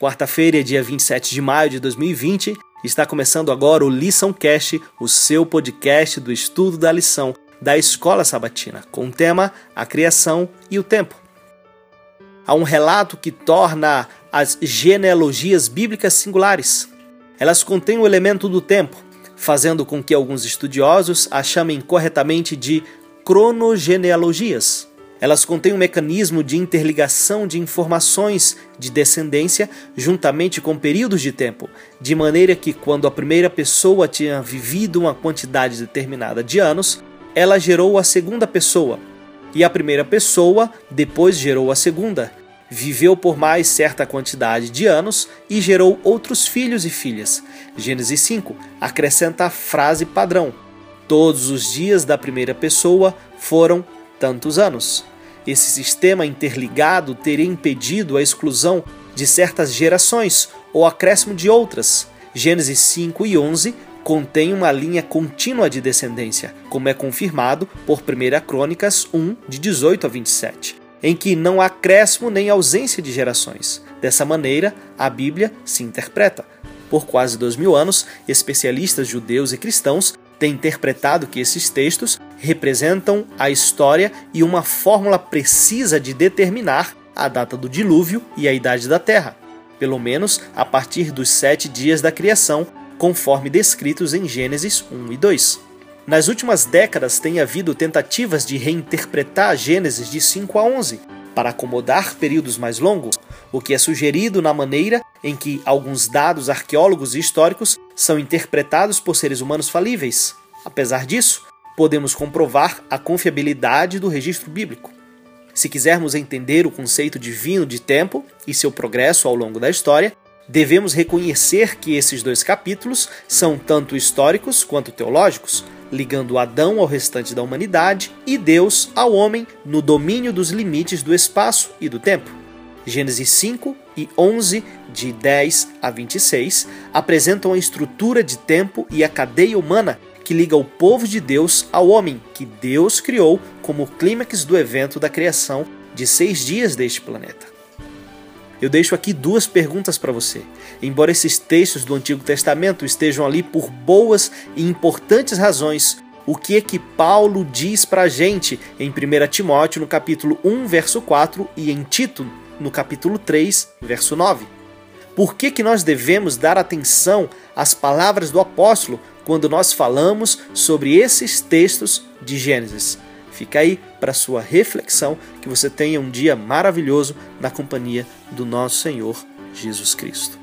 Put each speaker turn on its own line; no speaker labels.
Quarta-feira, dia 27 de maio de 2020, está começando agora o Lição Cast, o seu podcast do estudo da lição da Escola Sabatina, com o tema A Criação e o Tempo. Há um relato que torna as genealogias bíblicas singulares. Elas contêm o elemento do tempo, fazendo com que alguns estudiosos a chamem corretamente de cronogenealogias. Elas contêm um mecanismo de interligação de informações de descendência juntamente com períodos de tempo, de maneira que quando a primeira pessoa tinha vivido uma quantidade determinada de anos, ela gerou a segunda pessoa, e a primeira pessoa depois gerou a segunda. Viveu por mais certa quantidade de anos e gerou outros filhos e filhas. Gênesis 5 acrescenta a frase padrão: Todos os dias da primeira pessoa foram tantos anos. Esse sistema interligado teria impedido a exclusão de certas gerações ou acréscimo de outras. Gênesis 5 e 11 contém uma linha contínua de descendência, como é confirmado por 1 Crônicas 1, de 18 a 27, em que não há acréscimo nem ausência de gerações. Dessa maneira, a Bíblia se interpreta. Por quase dois mil anos, especialistas judeus e cristãos têm interpretado que esses textos representam a história e uma fórmula precisa de determinar a data do dilúvio e a idade da Terra, pelo menos a partir dos sete dias da criação, conforme descritos em Gênesis 1 e 2. Nas últimas décadas tem havido tentativas de reinterpretar Gênesis de 5 a 11 para acomodar períodos mais longos, o que é sugerido na maneira em que alguns dados arqueólogos e históricos são interpretados por seres humanos falíveis. Apesar disso, podemos comprovar a confiabilidade do registro bíblico. Se quisermos entender o conceito divino de tempo e seu progresso ao longo da história, devemos reconhecer que esses dois capítulos são tanto históricos quanto teológicos, ligando Adão ao restante da humanidade e Deus ao homem no domínio dos limites do espaço e do tempo. Gênesis 5 e 11, de 10 a 26, apresentam a estrutura de tempo e a cadeia humana que liga o povo de Deus ao homem que Deus criou como clímax do evento da criação de seis dias deste planeta. Eu deixo aqui duas perguntas para você. Embora esses textos do Antigo Testamento estejam ali por boas e importantes razões, o que é que Paulo diz para a gente em 1 Timóteo no capítulo 1, verso 4 e em Tito no capítulo 3, verso 9? Por que, que nós devemos dar atenção às palavras do apóstolo quando nós falamos sobre esses textos de Gênesis. Fica aí para sua reflexão, que você tenha um dia maravilhoso na companhia do nosso Senhor Jesus Cristo.